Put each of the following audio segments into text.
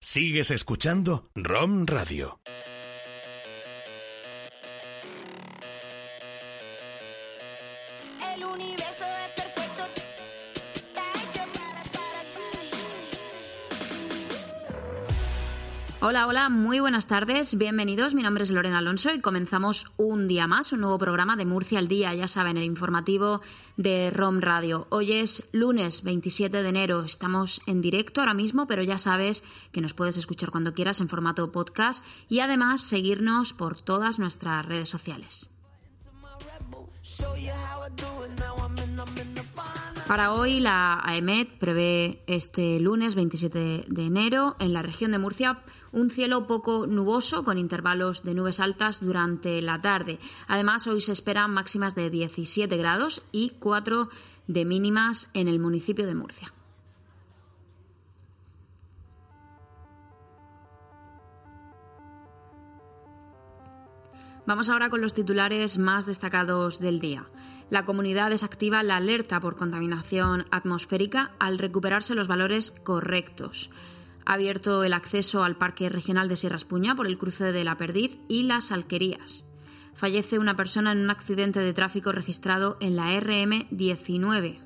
Sigues escuchando ROM Radio. Hola, hola, muy buenas tardes, bienvenidos. Mi nombre es Lorena Alonso y comenzamos un día más, un nuevo programa de Murcia al Día, ya saben, el informativo de ROM Radio. Hoy es lunes 27 de enero, estamos en directo ahora mismo, pero ya sabes que nos puedes escuchar cuando quieras en formato podcast y además seguirnos por todas nuestras redes sociales. Para hoy, la AEMET prevé este lunes 27 de enero en la región de Murcia un cielo poco nuboso con intervalos de nubes altas durante la tarde. Además, hoy se esperan máximas de 17 grados y 4 de mínimas en el municipio de Murcia. Vamos ahora con los titulares más destacados del día. La comunidad desactiva la alerta por contaminación atmosférica al recuperarse los valores correctos. Ha abierto el acceso al Parque Regional de Sierra Espuña por el cruce de la Perdiz y las Alquerías. Fallece una persona en un accidente de tráfico registrado en la RM19.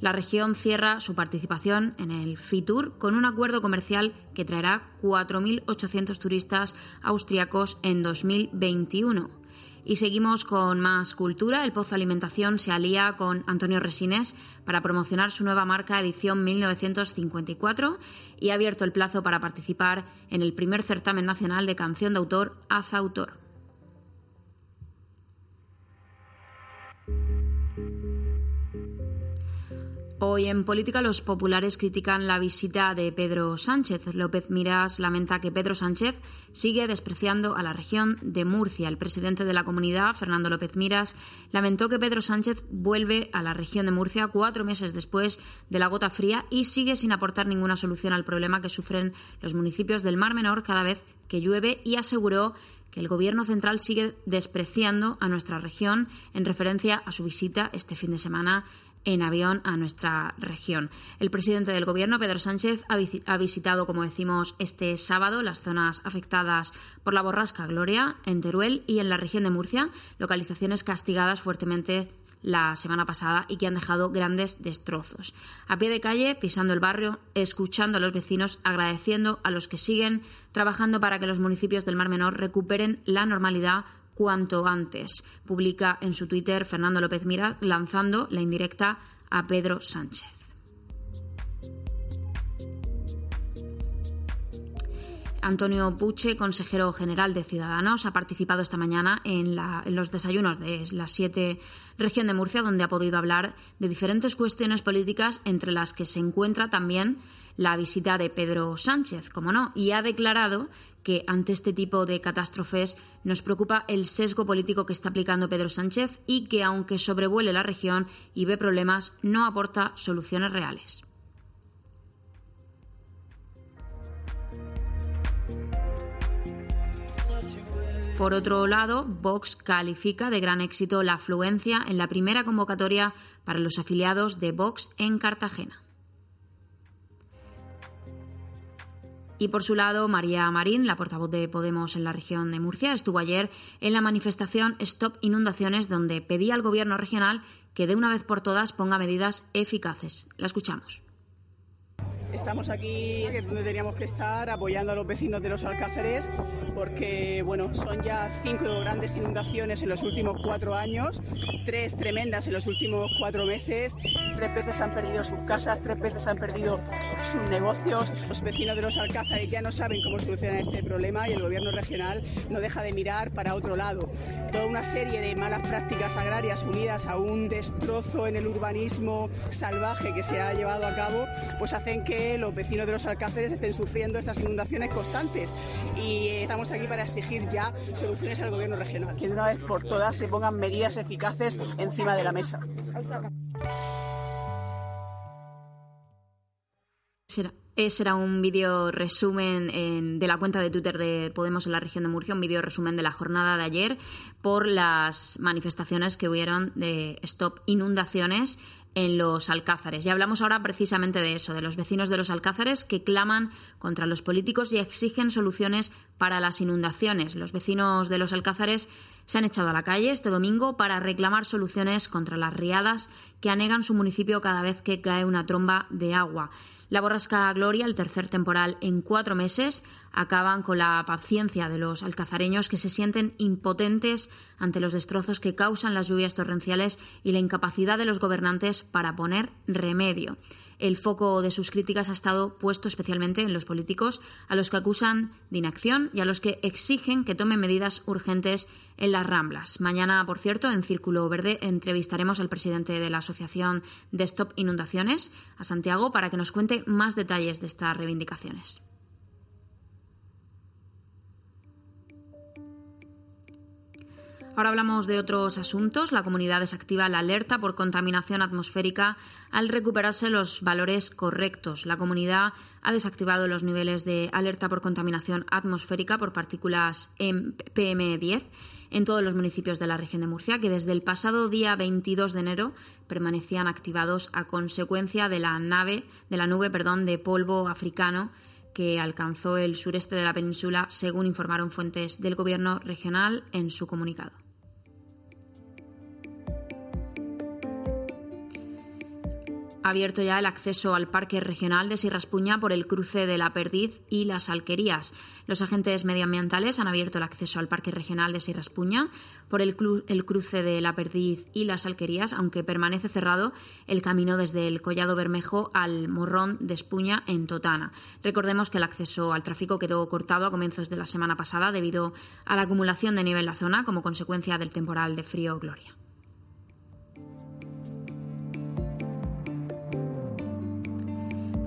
La región cierra su participación en el FITUR con un acuerdo comercial que traerá 4.800 turistas austriacos en 2021. Y seguimos con más cultura. El Pozo Alimentación se alía con Antonio Resines para promocionar su nueva marca edición 1954 y ha abierto el plazo para participar en el primer certamen nacional de canción de autor Azautor. Hoy en política los populares critican la visita de Pedro Sánchez. López Miras lamenta que Pedro Sánchez sigue despreciando a la región de Murcia. El presidente de la comunidad, Fernando López Miras, lamentó que Pedro Sánchez vuelve a la región de Murcia cuatro meses después de la gota fría y sigue sin aportar ninguna solución al problema que sufren los municipios del Mar Menor cada vez que llueve y aseguró que el Gobierno central sigue despreciando a nuestra región en referencia a su visita este fin de semana en avión a nuestra región. El presidente del Gobierno, Pedro Sánchez, ha, visi- ha visitado, como decimos, este sábado las zonas afectadas por la borrasca Gloria en Teruel y en la región de Murcia, localizaciones castigadas fuertemente la semana pasada y que han dejado grandes destrozos. A pie de calle, pisando el barrio, escuchando a los vecinos, agradeciendo a los que siguen trabajando para que los municipios del Mar Menor recuperen la normalidad cuanto antes. Publica en su Twitter Fernando López Mira lanzando la indirecta a Pedro Sánchez. Antonio Puche, consejero general de Ciudadanos, ha participado esta mañana en, en los desayunos de la 7 región de Murcia, donde ha podido hablar de diferentes cuestiones políticas, entre las que se encuentra también la visita de Pedro Sánchez, como no, y ha declarado que ante este tipo de catástrofes nos preocupa el sesgo político que está aplicando Pedro Sánchez y que, aunque sobrevuele la región y ve problemas, no aporta soluciones reales. Por otro lado, Vox califica de gran éxito la afluencia en la primera convocatoria para los afiliados de Vox en Cartagena. Y por su lado, María Marín, la portavoz de Podemos en la región de Murcia, estuvo ayer en la manifestación Stop Inundaciones, donde pedía al gobierno regional que de una vez por todas ponga medidas eficaces. La escuchamos. Estamos aquí donde teníamos que estar apoyando a los vecinos de los Alcáceres porque bueno, son ya cinco grandes inundaciones en los últimos cuatro años, tres tremendas en los últimos cuatro meses, tres veces han perdido sus casas, tres veces han perdido sus negocios. Los vecinos de los Alcázares ya no saben cómo solucionar este problema y el gobierno regional no deja de mirar para otro lado. Toda una serie de malas prácticas agrarias unidas a un destrozo en el urbanismo salvaje que se ha llevado a cabo, pues hacen que que los vecinos de los Alcáceres estén sufriendo estas inundaciones constantes. Y eh, estamos aquí para exigir ya soluciones al gobierno regional. Que de una vez por todas se pongan medidas eficaces encima de la mesa. Ese era un vídeo resumen en, de la cuenta de Twitter de Podemos en la región de Murcia, un vídeo resumen de la jornada de ayer por las manifestaciones que hubieron de Stop Inundaciones en los Alcázares. Y hablamos ahora precisamente de eso, de los vecinos de los Alcázares que claman contra los políticos y exigen soluciones para las inundaciones. Los vecinos de los Alcázares se han echado a la calle este domingo para reclamar soluciones contra las riadas que anegan su municipio cada vez que cae una tromba de agua. La borrasca Gloria, el tercer temporal en cuatro meses, acaban con la paciencia de los alcazareños que se sienten impotentes ante los destrozos que causan las lluvias torrenciales y la incapacidad de los gobernantes para poner remedio el foco de sus críticas ha estado puesto especialmente en los políticos, a los que acusan de inacción y a los que exigen que tomen medidas urgentes en las Ramblas. Mañana, por cierto, en Círculo Verde entrevistaremos al presidente de la Asociación de Stop Inundaciones, a Santiago, para que nos cuente más detalles de estas reivindicaciones. Ahora hablamos de otros asuntos. La comunidad desactiva la alerta por contaminación atmosférica al recuperarse los valores correctos. La comunidad ha desactivado los niveles de alerta por contaminación atmosférica por partículas PM10 en todos los municipios de la región de Murcia, que desde el pasado día 22 de enero permanecían activados a consecuencia de la nave, de la nube, perdón, de polvo africano que alcanzó el sureste de la península, según informaron fuentes del gobierno regional en su comunicado. Abierto ya el acceso al Parque Regional de Sierraspuña por el cruce de la Perdiz y las Alquerías. Los agentes medioambientales han abierto el acceso al Parque Regional de Sierraspuña por el, el cruce de la Perdiz y las Alquerías, aunque permanece cerrado el camino desde el Collado Bermejo al Morrón de Espuña en Totana. Recordemos que el acceso al tráfico quedó cortado a comienzos de la semana pasada debido a la acumulación de nieve en la zona como consecuencia del temporal de frío Gloria.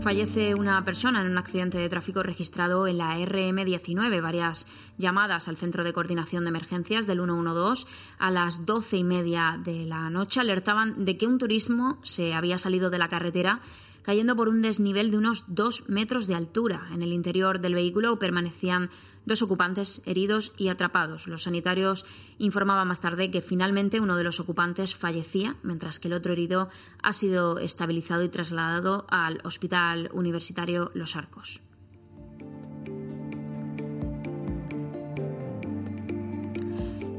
Fallece una persona en un accidente de tráfico registrado en la RM19. Varias llamadas al Centro de Coordinación de Emergencias del 112 a las doce y media de la noche alertaban de que un turismo se había salido de la carretera cayendo por un desnivel de unos dos metros de altura. En el interior del vehículo permanecían dos ocupantes heridos y atrapados. Los sanitarios informaban más tarde que finalmente uno de los ocupantes fallecía, mientras que el otro herido ha sido estabilizado y trasladado al Hospital Universitario Los Arcos.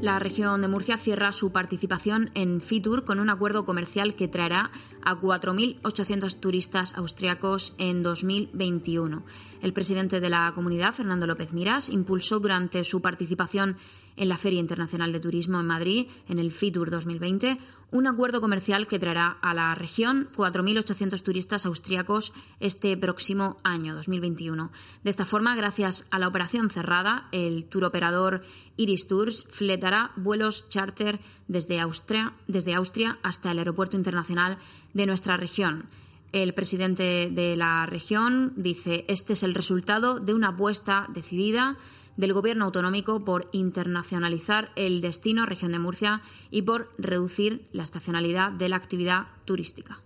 La región de Murcia cierra su participación en Fitur con un acuerdo comercial que traerá a 4.800 turistas austriacos en 2021. El presidente de la comunidad, Fernando López Miras, impulsó durante su participación en la Feria Internacional de Turismo en Madrid, en el FITUR 2020, un acuerdo comercial que traerá a la región 4.800 turistas austriacos este próximo año, 2021. De esta forma, gracias a la operación cerrada, el tour operador Iris Tours fletará vuelos charter desde Austria, desde Austria hasta el aeropuerto internacional de nuestra región. El presidente de la región dice, este es el resultado de una apuesta decidida del Gobierno autonómico por internacionalizar el destino región de Murcia y por reducir la estacionalidad de la actividad turística.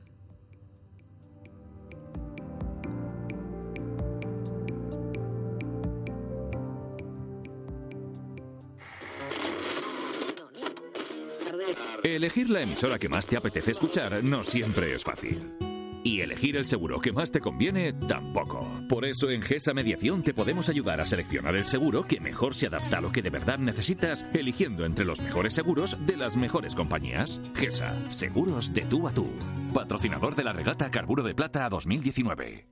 Elegir la emisora que más te apetece escuchar no siempre es fácil. Y elegir el seguro que más te conviene tampoco. Por eso en GESA Mediación te podemos ayudar a seleccionar el seguro que mejor se adapta a lo que de verdad necesitas, eligiendo entre los mejores seguros de las mejores compañías. GESA, seguros de tú a tú. Patrocinador de la regata Carburo de Plata 2019.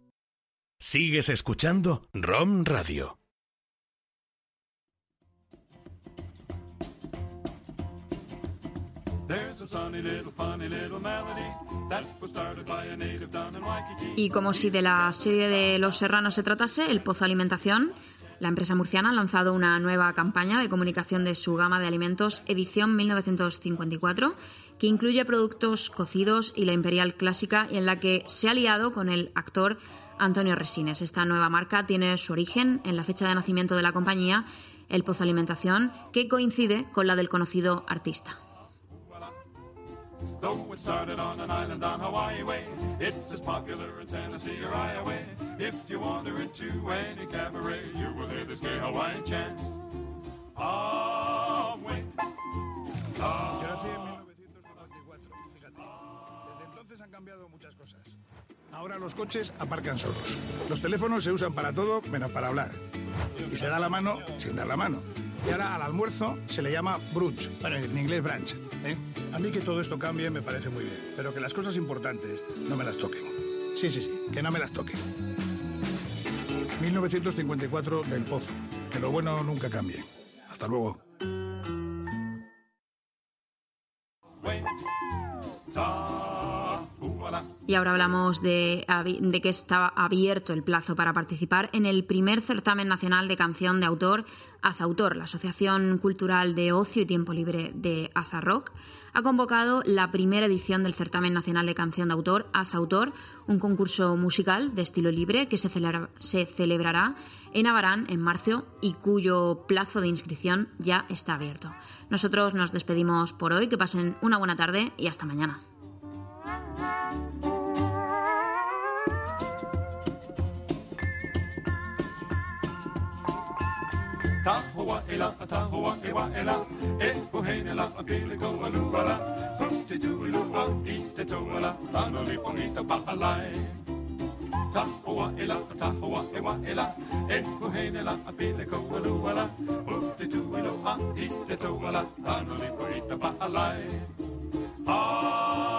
Sigues escuchando ROM Radio. Y como si de la serie de Los Serranos se tratase, el Pozo Alimentación, la empresa murciana ha lanzado una nueva campaña de comunicación de su gama de alimentos edición 1954, que incluye productos cocidos y la imperial clásica y en la que se ha aliado con el actor Antonio Resines. Esta nueva marca tiene su origen en la fecha de nacimiento de la compañía, el Pozo Alimentación, que coincide con la del conocido artista. Though it started on an island on Hawaii way, it's as popular in Tennessee or Iowa. If you wander into any cabaret, you will hear this gay Hawaiian chant. Away. Yo nací en 1954, fíjate. Desde entonces han cambiado muchas cosas. Ahora los coches aparcan solos. Los teléfonos se usan para todo menos para hablar. Y se da la mano sin dar la mano. Y ahora al almuerzo se le llama brunch, bueno, en inglés brunch. ¿eh? A mí que todo esto cambie me parece muy bien, pero que las cosas importantes no me las toquen. Sí, sí, sí, que no me las toquen. 1954 del Pozo. Que lo bueno nunca cambie. Hasta luego. Y ahora hablamos de, que estaba abierto el plazo para participar en el primer certamen nacional de canción de autor Azautor. La Asociación Cultural de Ocio y Tiempo Libre de Azarrock ha convocado la primera edición del certamen nacional de canción de autor Azautor, un concurso musical de estilo libre que se, se celebrará en Abarán en marzo y cuyo plazo de inscripción ya está abierto. Nosotros nos despedimos por hoy, que pasen una buena tarde y hasta mañana. Tahua ela, la, ta ela, e puhenela, a biligo aluala, puti tu lua, ite toala, tano liponita pahalai. Tahua ela, tahua Ta ela, e puhenela, a biligo aluala, puti tu lua, ite toala, tano liponita pahalai. Ah!